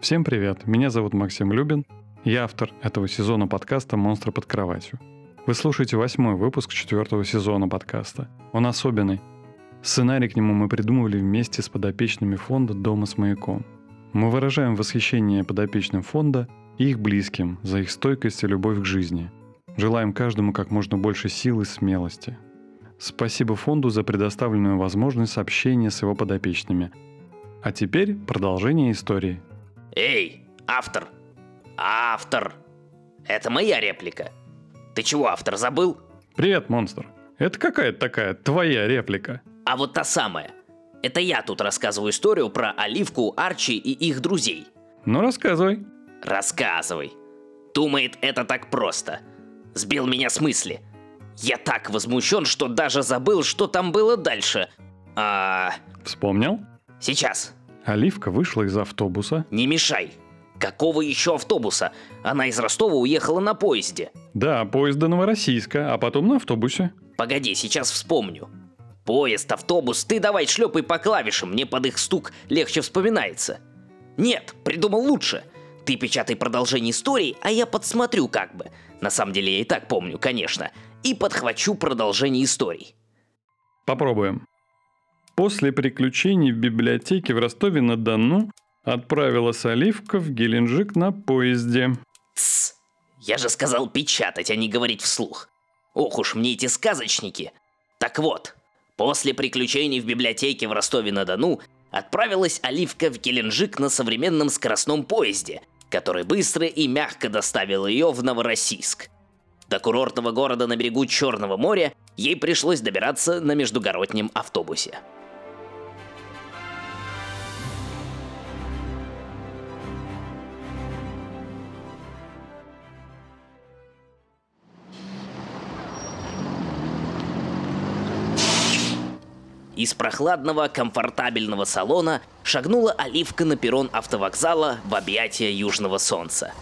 Всем привет, меня зовут Максим Любин, я автор этого сезона подкаста «Монстры под кроватью». Вы слушаете восьмой выпуск четвертого сезона подкаста. Он особенный. Сценарий к нему мы придумывали вместе с подопечными фонда «Дома с маяком». Мы выражаем восхищение подопечным фонда и их близким за их стойкость и любовь к жизни. Желаем каждому как можно больше сил и смелости. Спасибо фонду за предоставленную возможность общения с его подопечными. А теперь продолжение истории. Эй, автор! Автор! Это моя реплика. Ты чего, автор, забыл? Привет, монстр. Это какая-то такая твоя реплика. А вот та самая. Это я тут рассказываю историю про Оливку, Арчи и их друзей. Ну рассказывай. Рассказывай. Думает, это так просто. Сбил меня с мысли. Я так возмущен, что даже забыл, что там было дальше. А... Вспомнил? Сейчас. Оливка вышла из автобуса. Не мешай. Какого еще автобуса? Она из Ростова уехала на поезде. Да, поезд до Новороссийска, а потом на автобусе. Погоди, сейчас вспомню. Поезд, автобус, ты давай шлепай по клавишам, мне под их стук легче вспоминается. Нет, придумал лучше. Ты печатай продолжение истории, а я подсмотрю как бы. На самом деле я и так помню, конечно. И подхвачу продолжение историй. Попробуем. После приключений в библиотеке в Ростове-на-Дону отправилась Оливка в Геленджик на поезде. Тсс, я же сказал печатать, а не говорить вслух. Ох уж мне эти сказочники. Так вот, после приключений в библиотеке в Ростове-на-Дону отправилась Оливка в Геленджик на современном скоростном поезде, который быстро и мягко доставил ее в Новороссийск. До курортного города на берегу Черного моря ей пришлось добираться на междугороднем автобусе. Из прохладного, комфортабельного салона шагнула Оливка на перрон автовокзала в объятия южного солнца.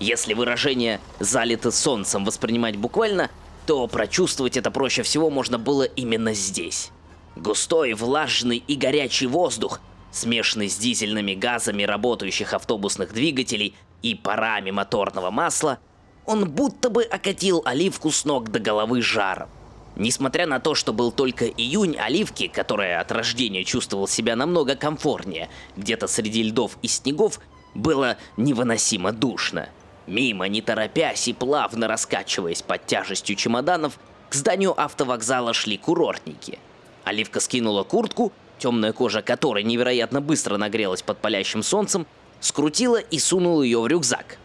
Если выражение «залито солнцем» воспринимать буквально, то прочувствовать это проще всего можно было именно здесь. Густой, влажный и горячий воздух, смешанный с дизельными газами работающих автобусных двигателей и парами моторного масла, он будто бы окатил оливку с ног до головы жаром. Несмотря на то, что был только июнь, Оливки, которая от рождения чувствовал себя намного комфортнее, где-то среди льдов и снегов, было невыносимо душно. Мимо, не торопясь и плавно раскачиваясь под тяжестью чемоданов, к зданию автовокзала шли курортники. Оливка скинула куртку, темная кожа которой невероятно быстро нагрелась под палящим солнцем, скрутила и сунула ее в рюкзак.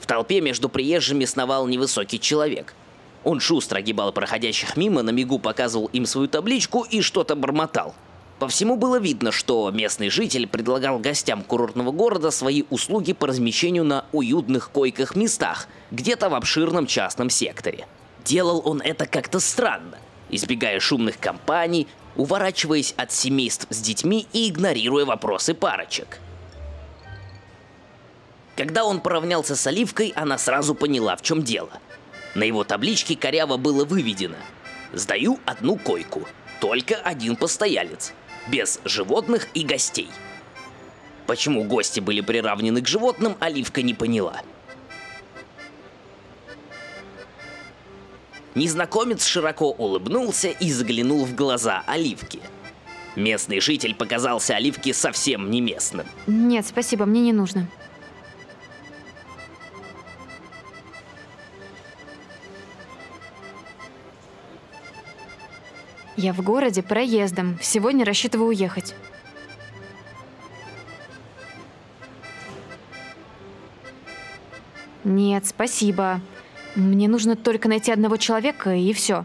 В толпе между приезжими сновал невысокий человек – он шустро огибал проходящих мимо, на мигу показывал им свою табличку и что-то бормотал. По всему было видно, что местный житель предлагал гостям курортного города свои услуги по размещению на уютных койках-местах, где-то в обширном частном секторе. Делал он это как-то странно, избегая шумных компаний, уворачиваясь от семейств с детьми и игнорируя вопросы парочек. Когда он поравнялся с Оливкой, она сразу поняла, в чем дело – на его табличке коряво было выведено «Сдаю одну койку, только один постоялец, без животных и гостей». Почему гости были приравнены к животным, Оливка не поняла. Незнакомец широко улыбнулся и заглянул в глаза Оливки. Местный житель показался Оливке совсем не местным. Нет, спасибо, мне не нужно. Я в городе проездом. Сегодня рассчитываю уехать. Нет, спасибо. Мне нужно только найти одного человека, и все.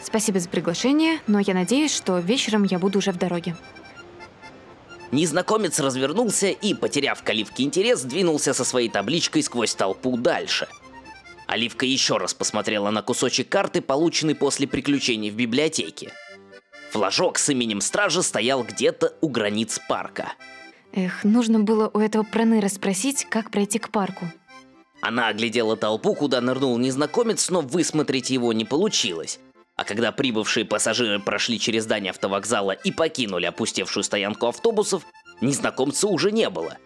Спасибо за приглашение, но я надеюсь, что вечером я буду уже в дороге. Незнакомец развернулся и, потеряв к Оливке интерес, двинулся со своей табличкой сквозь толпу дальше. Оливка еще раз посмотрела на кусочек карты, полученный после приключений в библиотеке. Флажок с именем стража стоял где-то у границ парка. Эх, нужно было у этого проныра спросить, как пройти к парку. Она оглядела толпу, куда нырнул незнакомец, но высмотреть его не получилось. А когда прибывшие пассажиры прошли через здание автовокзала и покинули опустевшую стоянку автобусов, незнакомца уже не было.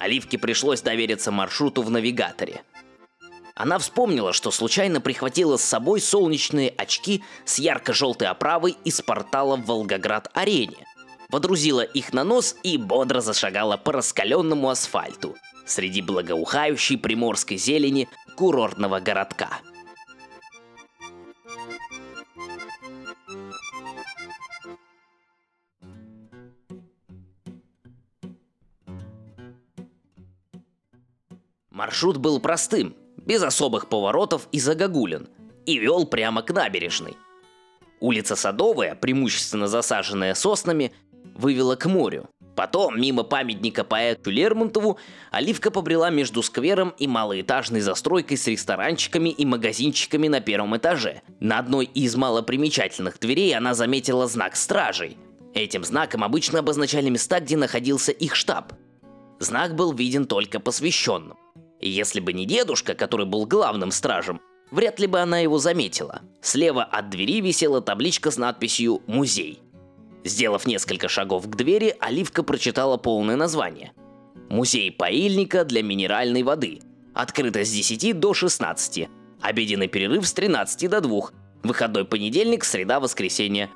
Оливке пришлось довериться маршруту в навигаторе. Она вспомнила, что случайно прихватила с собой солнечные очки с ярко-желтой оправой из портала в Волгоград-арене. Водрузила их на нос и бодро зашагала по раскаленному асфальту среди благоухающей приморской зелени курортного городка. Маршрут был простым, без особых поворотов и загогулин, и вел прямо к набережной. Улица Садовая, преимущественно засаженная соснами, вывела к морю. Потом, мимо памятника поэту Лермонтову, Оливка побрела между сквером и малоэтажной застройкой с ресторанчиками и магазинчиками на первом этаже. На одной из малопримечательных дверей она заметила знак стражей. Этим знаком обычно обозначали места, где находился их штаб. Знак был виден только посвященным. Если бы не дедушка, который был главным стражем, вряд ли бы она его заметила. Слева от двери висела табличка с надписью «Музей». Сделав несколько шагов к двери, Оливка прочитала полное название. Музей поильника для минеральной воды. Открыто с 10 до 16. Обеденный перерыв с 13 до 2. Выходной понедельник, среда, воскресенье.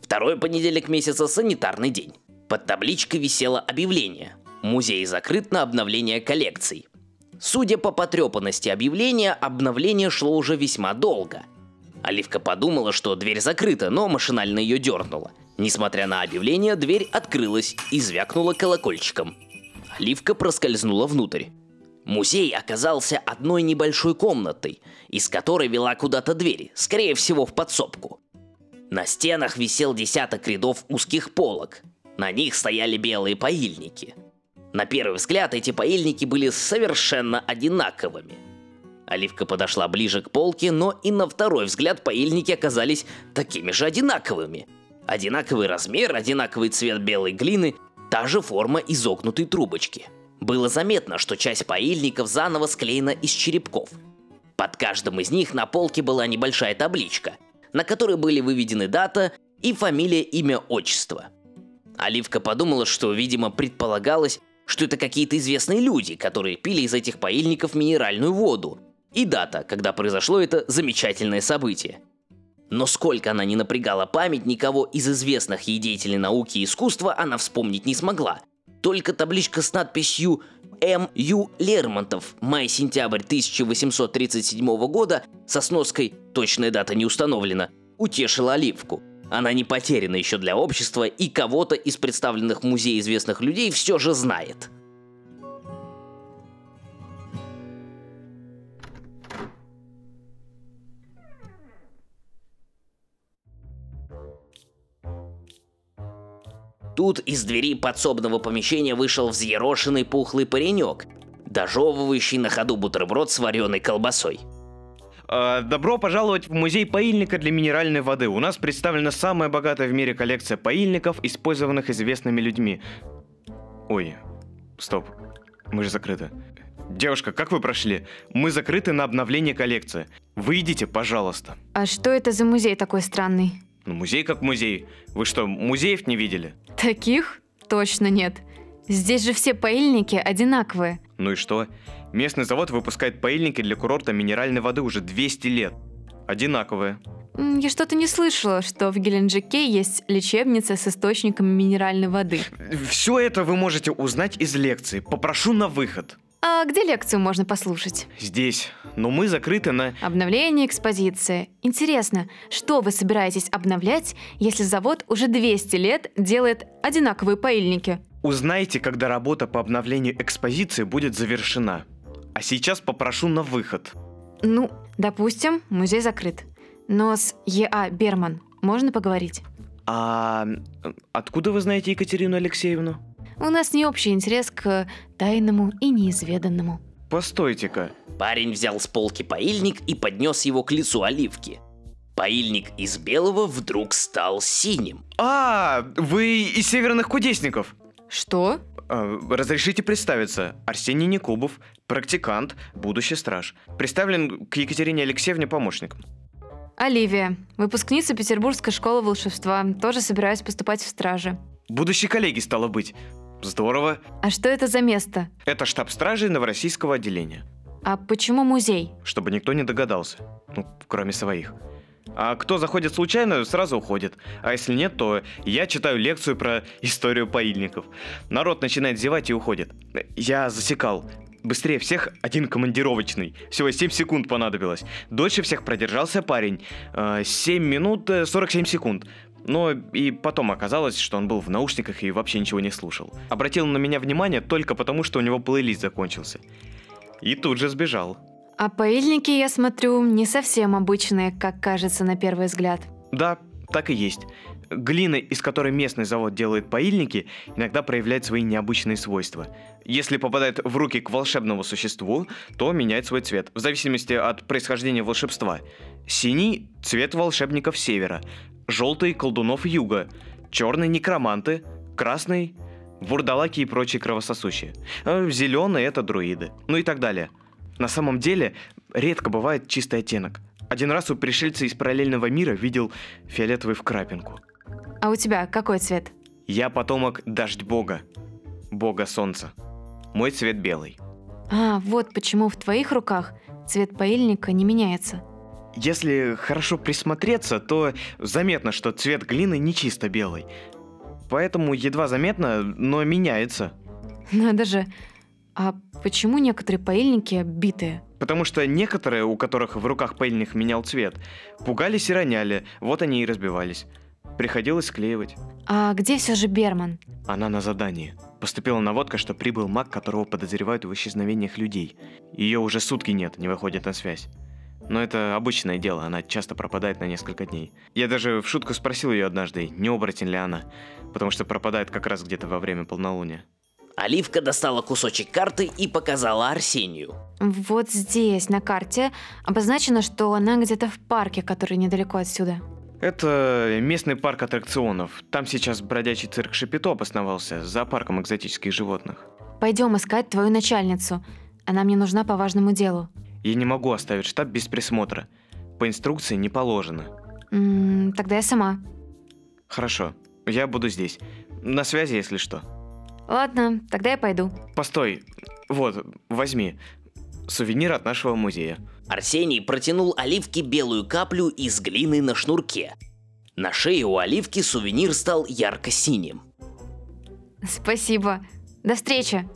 Второй понедельник месяца – санитарный день. Под табличкой висело объявление. Музей закрыт на обновление коллекций. Судя по потрепанности объявления, обновление шло уже весьма долго. Оливка подумала, что дверь закрыта, но машинально ее дернула – Несмотря на объявление, дверь открылась и звякнула колокольчиком. Оливка проскользнула внутрь. Музей оказался одной небольшой комнатой, из которой вела куда-то дверь, скорее всего в подсобку. На стенах висел десяток рядов узких полок. На них стояли белые поильники. На первый взгляд эти поильники были совершенно одинаковыми. Оливка подошла ближе к полке, но и на второй взгляд поильники оказались такими же одинаковыми – Одинаковый размер, одинаковый цвет белой глины, та же форма изогнутой трубочки. Было заметно, что часть поильников заново склеена из черепков. Под каждым из них на полке была небольшая табличка, на которой были выведены дата и фамилия, имя, отчество. Оливка подумала, что, видимо, предполагалось, что это какие-то известные люди, которые пили из этих поильников минеральную воду, и дата, когда произошло это замечательное событие – но сколько она не напрягала память, никого из известных ей деятелей науки и искусства она вспомнить не смогла. Только табличка с надписью М. Ю. Лермонтов, май-сентябрь 1837 года, со сноской «Точная дата не установлена», утешила Оливку. Она не потеряна еще для общества и кого-то из представленных в музее известных людей все же знает – Тут из двери подсобного помещения вышел взъерошенный пухлый паренек, дожевывающий на ходу бутерброд с вареной колбасой. А, добро пожаловать в музей поильника для минеральной воды. У нас представлена самая богатая в мире коллекция поильников, использованных известными людьми. Ой, стоп, мы же закрыты. Девушка, как вы прошли? Мы закрыты на обновление коллекции. Выйдите, пожалуйста. А что это за музей такой странный? Ну, музей как музей. Вы что, музеев не видели? Таких точно нет. Здесь же все поильники одинаковые. Ну и что? Местный завод выпускает поильники для курорта минеральной воды уже 200 лет. Одинаковые. Я что-то не слышала, что в Геленджике есть лечебница с источниками минеральной воды. Все это вы можете узнать из лекции. Попрошу на выход. А где лекцию можно послушать? Здесь. Но мы закрыты на... Обновление экспозиции. Интересно, что вы собираетесь обновлять, если завод уже 200 лет делает одинаковые поильники? Узнайте, когда работа по обновлению экспозиции будет завершена. А сейчас попрошу на выход. Ну, допустим, музей закрыт. Но с Е.А. Берман можно поговорить? А откуда вы знаете Екатерину Алексеевну? У нас не общий интерес к тайному и неизведанному. Постойте-ка. Парень взял с полки поильник и поднес его к лицу оливки. Поильник из белого вдруг стал синим. А, вы из северных кудесников? Что? Э, разрешите представиться. Арсений Никубов, практикант, будущий страж. Представлен к Екатерине Алексеевне помощником. Оливия, выпускница Петербургской школы волшебства. Тоже собираюсь поступать в стражи. Будущий коллеги, стало быть. Здорово. А что это за место? Это штаб стражи Новороссийского отделения. А почему музей? Чтобы никто не догадался. Ну, кроме своих. А кто заходит случайно, сразу уходит. А если нет, то я читаю лекцию про историю поильников. Народ начинает зевать и уходит. Я засекал. Быстрее всех один командировочный. Всего 7 секунд понадобилось. Дольше всех продержался парень. 7 минут 47 секунд. Но и потом оказалось, что он был в наушниках и вообще ничего не слушал. Обратил на меня внимание только потому, что у него плейлист закончился. И тут же сбежал. А поильники, я смотрю, не совсем обычные, как кажется на первый взгляд. Да, так и есть. Глина, из которой местный завод делает поильники, иногда проявляет свои необычные свойства. Если попадает в руки к волшебному существу, то меняет свой цвет, в зависимости от происхождения волшебства. Синий – цвет волшебников севера, желтый – колдунов юга, черный – некроманты, красный – вурдалаки и прочие кровососущие, а зеленый – это друиды, ну и так далее. На самом деле, редко бывает чистый оттенок. Один раз у пришельца из параллельного мира видел фиолетовый в крапинку. А у тебя какой цвет? Я потомок дождь бога, бога солнца. Мой цвет белый. А, вот почему в твоих руках цвет поильника не меняется. Если хорошо присмотреться, то заметно, что цвет глины не чисто белый. Поэтому едва заметно, но меняется. Надо же. А почему некоторые поильники битые? Потому что некоторые, у которых в руках пыльник менял цвет, пугались и роняли, вот они и разбивались. Приходилось склеивать. А где все же Берман? Она на задании. Поступила наводка, что прибыл маг, которого подозревают в исчезновениях людей. Ее уже сутки нет, не выходит на связь. Но это обычное дело, она часто пропадает на несколько дней. Я даже в шутку спросил ее однажды, не оборотень ли она, потому что пропадает как раз где-то во время полнолуния. Оливка достала кусочек карты и показала Арсению. Вот здесь, на карте, обозначено, что она где-то в парке, который недалеко отсюда. Это местный парк аттракционов. Там сейчас бродячий цирк Шапито обосновался, за парком экзотических животных. Пойдем искать твою начальницу. Она мне нужна по важному делу. Я не могу оставить штаб без присмотра. По инструкции не положено. М -м, тогда я сама. Хорошо, я буду здесь. На связи, если что. Ладно, тогда я пойду. Постой, вот, возьми. Сувенир от нашего музея. Арсений протянул Оливке белую каплю из глины на шнурке. На шее у Оливки сувенир стал ярко-синим. Спасибо. До встречи.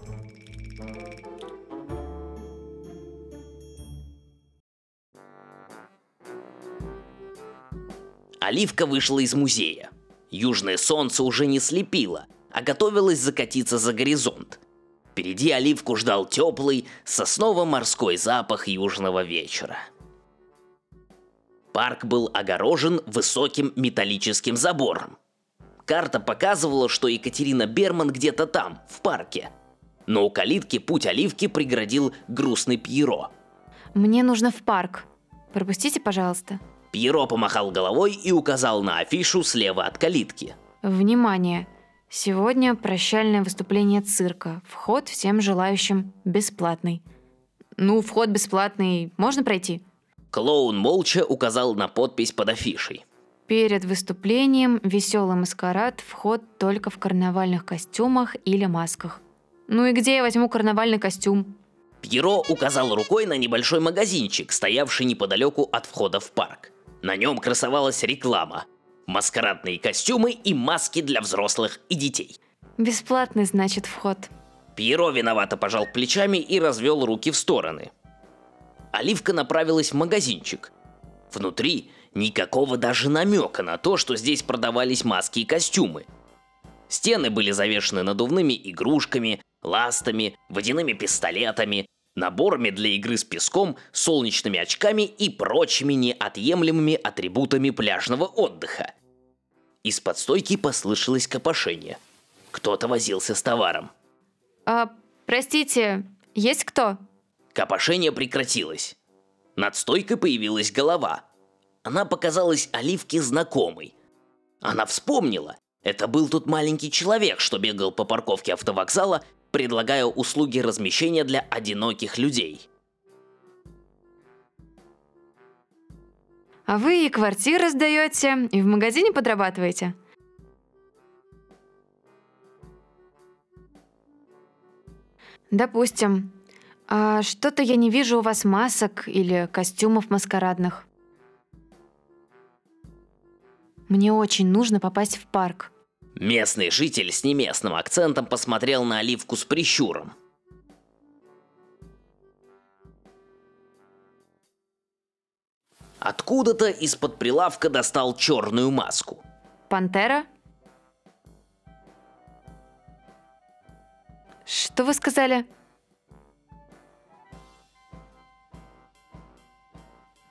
Оливка вышла из музея. Южное солнце уже не слепило, а готовилось закатиться за горизонт. Впереди Оливку ждал теплый, сосново-морской запах южного вечера. Парк был огорожен высоким металлическим забором. Карта показывала, что Екатерина Берман где-то там, в парке. Но у калитки путь Оливки преградил грустный Пьеро. Мне нужно в парк. Пропустите, пожалуйста. Пьеро помахал головой и указал на афишу слева от калитки. Внимание! Сегодня прощальное выступление цирка. Вход всем желающим бесплатный. Ну, вход бесплатный. Можно пройти? Клоун молча указал на подпись под афишей. Перед выступлением веселый маскарад, вход только в карнавальных костюмах или масках. Ну и где я возьму карнавальный костюм? Пьеро указал рукой на небольшой магазинчик, стоявший неподалеку от входа в парк. На нем красовалась реклама – маскарадные костюмы и маски для взрослых и детей. Бесплатный, значит, вход. Пьеро виновато пожал плечами и развел руки в стороны. Оливка направилась в магазинчик. Внутри никакого даже намека на то, что здесь продавались маски и костюмы. Стены были завешены надувными игрушками, ластами, водяными пистолетами, наборами для игры с песком, солнечными очками и прочими неотъемлемыми атрибутами пляжного отдыха. Из-под стойки послышалось копошение. Кто-то возился с товаром. А, простите, есть кто? Копошение прекратилось. Над стойкой появилась голова. Она показалась Оливке знакомой. Она вспомнила. Это был тот маленький человек, что бегал по парковке автовокзала, предлагая услуги размещения для одиноких людей. А вы и квартиры сдаете, и в магазине подрабатываете. Допустим. А что-то я не вижу у вас масок или костюмов маскарадных. Мне очень нужно попасть в парк. Местный житель с неместным акцентом посмотрел на Оливку с прищуром. Откуда-то из-под прилавка достал черную маску. Пантера? Что вы сказали?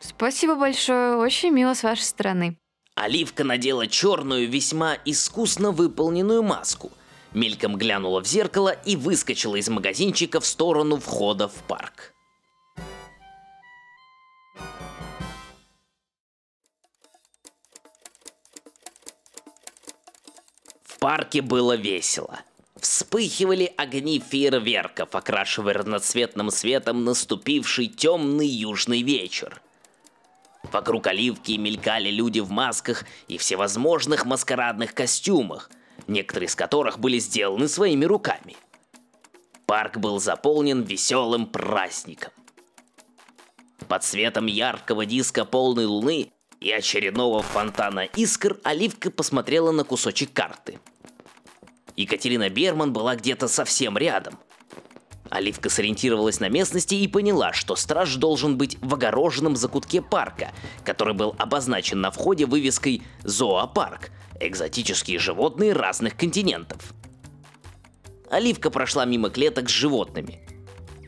Спасибо большое, очень мило с вашей стороны. Оливка надела черную, весьма искусно выполненную маску. Мельком глянула в зеркало и выскочила из магазинчика в сторону входа в парк. В парке было весело. Вспыхивали огни фейерверков, окрашивая разноцветным светом наступивший темный южный вечер. Вокруг оливки мелькали люди в масках и всевозможных маскарадных костюмах, некоторые из которых были сделаны своими руками. Парк был заполнен веселым праздником. Под светом яркого диска полной луны и очередного фонтана искр Оливка посмотрела на кусочек карты. Екатерина Берман была где-то совсем рядом. Оливка сориентировалась на местности и поняла, что страж должен быть в огороженном закутке парка, который был обозначен на входе вывеской «Зоопарк» – экзотические животные разных континентов. Оливка прошла мимо клеток с животными.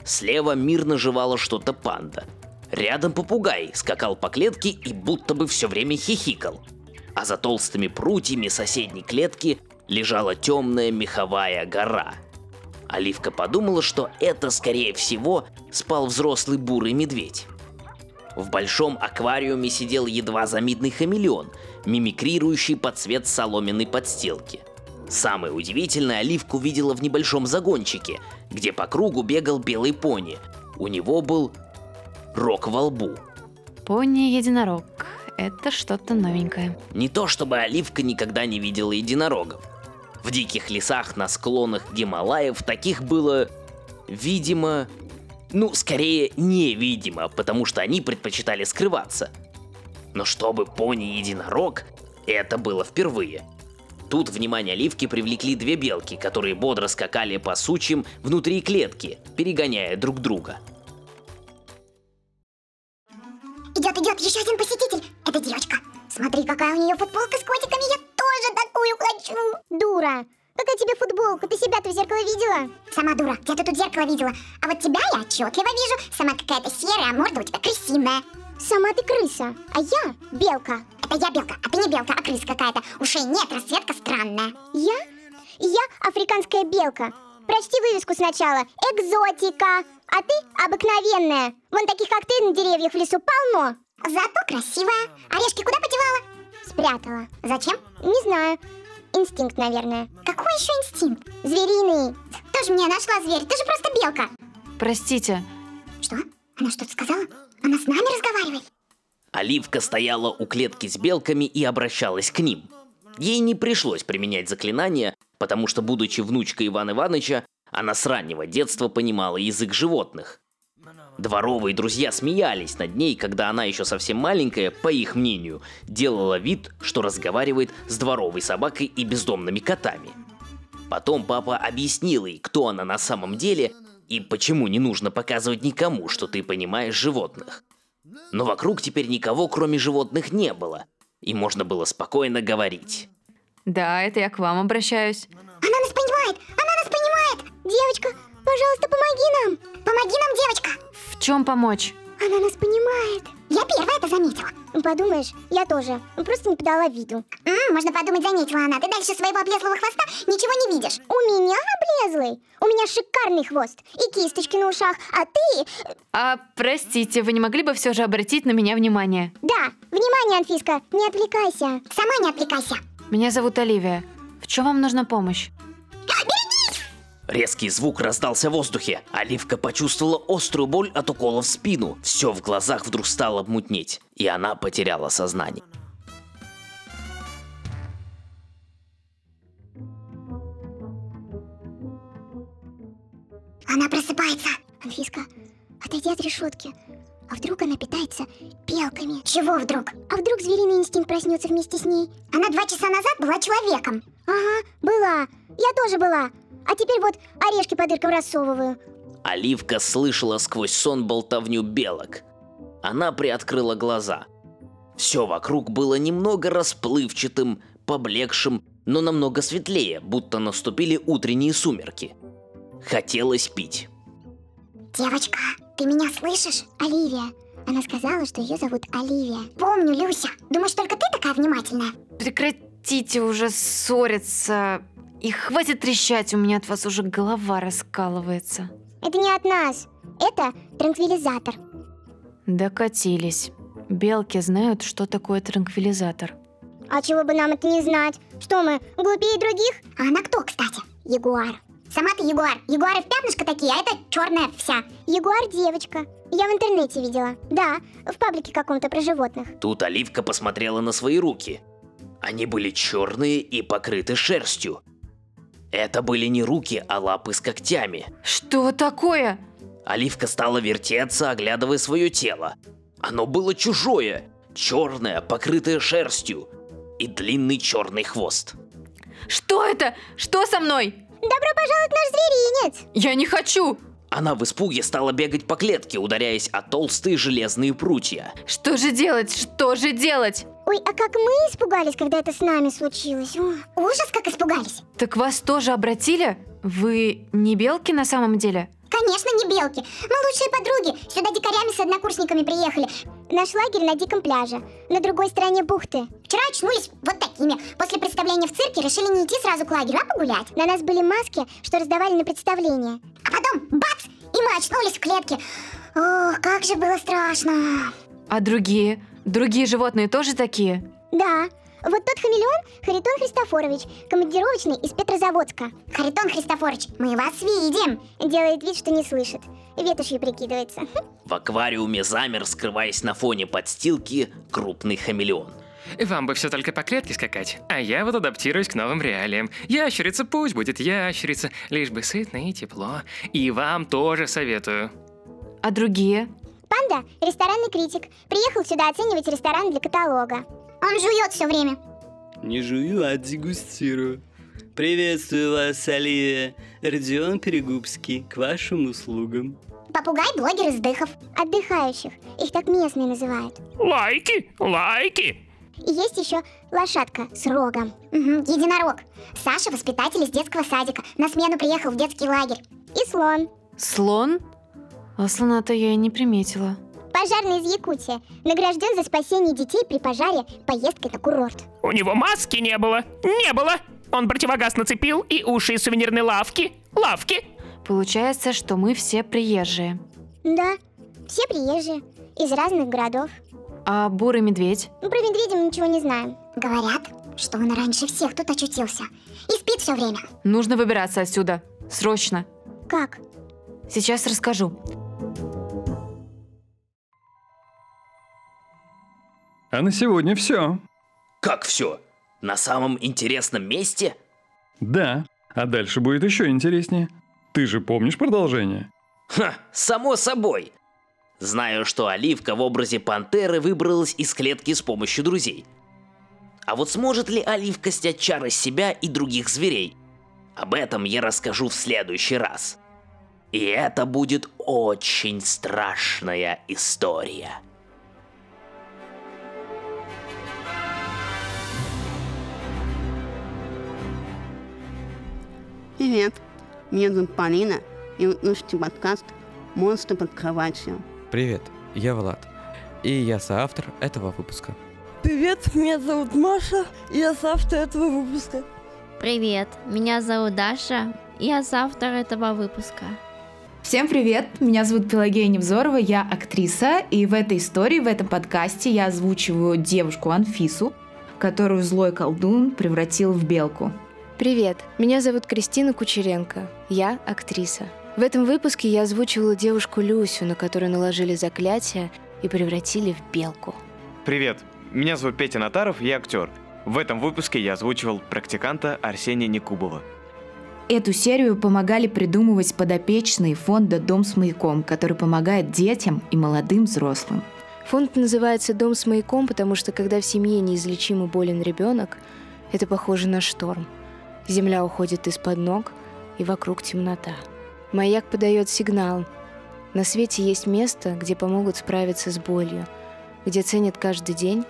Слева мирно жевала что-то панда. Рядом попугай скакал по клетке и будто бы все время хихикал. А за толстыми прутьями соседней клетки лежала темная меховая гора – Оливка подумала, что это, скорее всего, спал взрослый бурый медведь. В большом аквариуме сидел едва заметный хамелеон, мимикрирующий под цвет соломенной подстилки. Самое удивительное Оливка увидела в небольшом загончике, где по кругу бегал белый пони. У него был рог во лбу. Пони-единорог. Это что-то новенькое. Не то чтобы Оливка никогда не видела единорогов. В диких лесах на склонах Гималаев таких было, видимо, ну, скорее, невидимо, потому что они предпочитали скрываться. Но чтобы пони-единорог, это было впервые. Тут внимание Оливки привлекли две белки, которые бодро скакали по сучьям внутри клетки, перегоняя друг друга. Идет, идет, еще один посетитель. Это девочка. Смотри, какая у нее футболка с котиками. Я тоже такую хочу. Дура. Какая тебе футболка? Ты себя-то в зеркало видела? Сама дура, где ты тут зеркало видела? А вот тебя я отчетливо вижу. Сама какая-то серая, а морда у тебя крысиная. Сама ты крыса, а я белка. Это я белка, а ты не белка, а крыса какая-то. Ушей нет, расцветка странная. Я? Я африканская белка. Прочти вывеску сначала. Экзотика. А ты обыкновенная. Вон таких, как ты, на деревьях в лесу полно. Зато красивая. Орешки куда подевала? Спрятала. Зачем? Не знаю. Инстинкт, наверное. Какой еще инстинкт? Звериный. Тоже мне нашла зверь, ты же просто белка. Простите, Что? Она что-то сказала? Она с нами разговаривает? Оливка стояла у клетки с белками и обращалась к ним. Ей не пришлось применять заклинания, потому что, будучи внучкой Ивана Ивановича, она с раннего детства понимала язык животных. Дворовые друзья смеялись над ней, когда она еще совсем маленькая, по их мнению, делала вид, что разговаривает с дворовой собакой и бездомными котами. Потом папа объяснил ей, кто она на самом деле и почему не нужно показывать никому, что ты понимаешь животных. Но вокруг теперь никого, кроме животных, не было, и можно было спокойно говорить. да, это я к вам обращаюсь. Она нас понимает! Она нас понимает! Девочка, пожалуйста, помоги нам. Чем помочь? Она нас понимает. Я первая это заметила. Подумаешь, я тоже. Просто не подала виду. М, можно подумать, заметила она. Ты дальше своего облезлого хвоста ничего не видишь. У меня облезлый. У меня шикарный хвост. И кисточки на ушах. А ты... А, простите, вы не могли бы все же обратить на меня внимание? Да, внимание, Анфиска, не отвлекайся. Сама не отвлекайся. Меня зовут Оливия. В чем вам нужна помощь? Резкий звук раздался в воздухе. Оливка почувствовала острую боль от укола в спину. Все в глазах вдруг стало мутнеть, и она потеряла сознание. Она просыпается. Анфиска, отойди от решетки. А вдруг она питается белками? Чего вдруг? А вдруг звериный инстинкт проснется вместе с ней? Она два часа назад была человеком. Ага, была. Я тоже была. А теперь вот орешки по дыркам рассовываю. Оливка слышала сквозь сон болтовню белок. Она приоткрыла глаза. Все вокруг было немного расплывчатым, поблекшим, но намного светлее, будто наступили утренние сумерки. Хотелось пить. Девочка, ты меня слышишь? Оливия. Она сказала, что ее зовут Оливия. Помню, Люся. Думаешь, только ты такая внимательная? Прекратите уже ссориться. И хватит трещать, у меня от вас уже голова раскалывается. Это не от нас. Это транквилизатор. Докатились. Белки знают, что такое транквилизатор. А чего бы нам это не знать? Что мы, глупее других? А она кто, кстати? Ягуар. Сама ты ягуар. Ягуары в пятнышко такие, а это черная вся. Ягуар девочка. Я в интернете видела. Да, в паблике каком-то про животных. Тут Оливка посмотрела на свои руки. Они были черные и покрыты шерстью. Это были не руки, а лапы с когтями. Что такое? Оливка стала вертеться, оглядывая свое тело. Оно было чужое, черное, покрытое шерстью и длинный черный хвост. Что это? Что со мной? Добро пожаловать в наш зверинец! Я не хочу! Она в испуге стала бегать по клетке, ударяясь о толстые железные прутья. Что же делать? Что же делать? Ой, а как мы испугались, когда это с нами случилось. О, Ужас, как испугались. Так вас тоже обратили? Вы не белки на самом деле? Конечно, не белки. Мы лучшие подруги. Сюда дикарями с однокурсниками приехали. Наш лагерь на диком пляже, на другой стороне бухты. Вчера очнулись вот такими. После представления в цирке решили не идти сразу к лагерю, а погулять. На нас были маски, что раздавали на представление. А потом бац! И мы очнулись в клетке. Ох, как же было страшно. А другие? Другие животные тоже такие? Да, вот тот хамелеон Харитон Христофорович, командировочный из Петрозаводска. Харитон Христофорович, мы вас видим. Делает вид, что не слышит. Ветошью прикидывается. В аквариуме замер, скрываясь на фоне подстилки, крупный хамелеон. Вам бы все только по клетке скакать, а я вот адаптируюсь к новым реалиям. Ящерица пусть будет ящерица, лишь бы сытно и тепло. И вам тоже советую. А другие? Панда – ресторанный критик. Приехал сюда оценивать ресторан для каталога. Он жует все время. Не жую, а дегустирую. Приветствую вас, Оливия. Родион Перегубский, к вашим услугам. Попугай-блогер из дыхов. Отдыхающих. Их так местные называют. Лайки, лайки! И есть еще лошадка с рогом. Угу, единорог. Саша воспитатель из детского садика. На смену приехал в детский лагерь. И слон. Слон? А слона-то я и не приметила. Пожарный из Якутии. Награжден за спасение детей при пожаре поездкой на курорт. У него маски не было. Не было. Он противогаз нацепил и уши из сувенирной лавки. Лавки. Получается, что мы все приезжие. Да, все приезжие. Из разных городов. А бурый медведь? Про медведя мы ничего не знаем. Говорят, что он раньше всех тут очутился. И спит все время. Нужно выбираться отсюда. Срочно. Как? Сейчас расскажу. А на сегодня все. Как все? На самом интересном месте? Да, а дальше будет еще интереснее. Ты же помнишь продолжение? Ха, само собой. Знаю, что Оливка в образе пантеры выбралась из клетки с помощью друзей. А вот сможет ли Оливка снять чары себя и других зверей? Об этом я расскажу в следующий раз. И это будет очень страшная история. Привет, меня зовут Полина, и вы слушаете подкаст «Монстры под кроватью». Привет, я Влад, и я соавтор этого выпуска. Привет, меня зовут Маша, и я соавтор этого выпуска. Привет, меня зовут Даша, и я соавтор этого выпуска. Всем привет, меня зовут Пелагея Невзорова, я актриса, и в этой истории, в этом подкасте я озвучиваю девушку Анфису, которую злой колдун превратил в белку. Привет, меня зовут Кристина Кучеренко. Я актриса. В этом выпуске я озвучивала девушку Люсю, на которую наложили заклятие и превратили в белку. Привет, меня зовут Петя Натаров, я актер. В этом выпуске я озвучивал практиканта Арсения Никубова. Эту серию помогали придумывать подопечные фонда «Дом с маяком», который помогает детям и молодым взрослым. Фонд называется «Дом с маяком», потому что когда в семье неизлечимо болен ребенок, это похоже на шторм. Земля уходит из-под ног, и вокруг темнота. Маяк подает сигнал. На свете есть место, где помогут справиться с болью, где ценят каждый день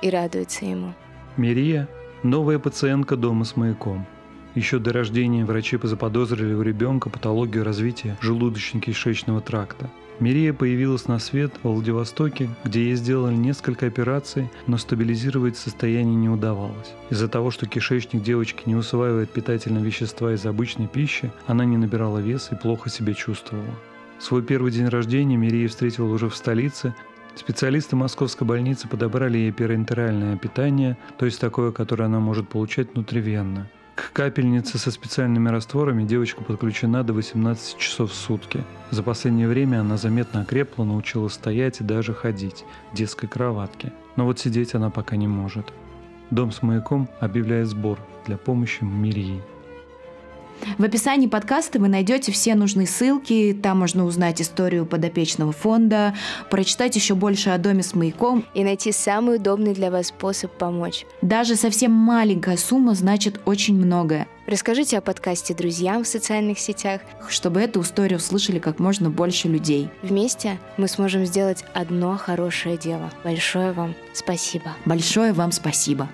и радуются ему. Мирия – новая пациентка дома с маяком. Еще до рождения врачи заподозрили у ребенка патологию развития желудочно-кишечного тракта. Мирия появилась на свет в Владивостоке, где ей сделали несколько операций, но стабилизировать состояние не удавалось. Из-за того, что кишечник девочки не усваивает питательные вещества из обычной пищи, она не набирала вес и плохо себя чувствовала. Свой первый день рождения Мирия встретила уже в столице, Специалисты московской больницы подобрали ей пероинтеральное питание, то есть такое, которое она может получать внутривенно. К капельнице со специальными растворами девочка подключена до 18 часов в сутки. За последнее время она заметно окрепла, научилась стоять и даже ходить в детской кроватке. Но вот сидеть она пока не может. Дом с маяком объявляет сбор для помощи Мирии. В описании подкаста вы найдете все нужные ссылки, там можно узнать историю подопечного фонда, прочитать еще больше о доме с маяком и найти самый удобный для вас способ помочь. Даже совсем маленькая сумма значит очень многое. Расскажите о подкасте друзьям в социальных сетях, чтобы эту историю услышали как можно больше людей. Вместе мы сможем сделать одно хорошее дело. Большое вам спасибо. Большое вам спасибо.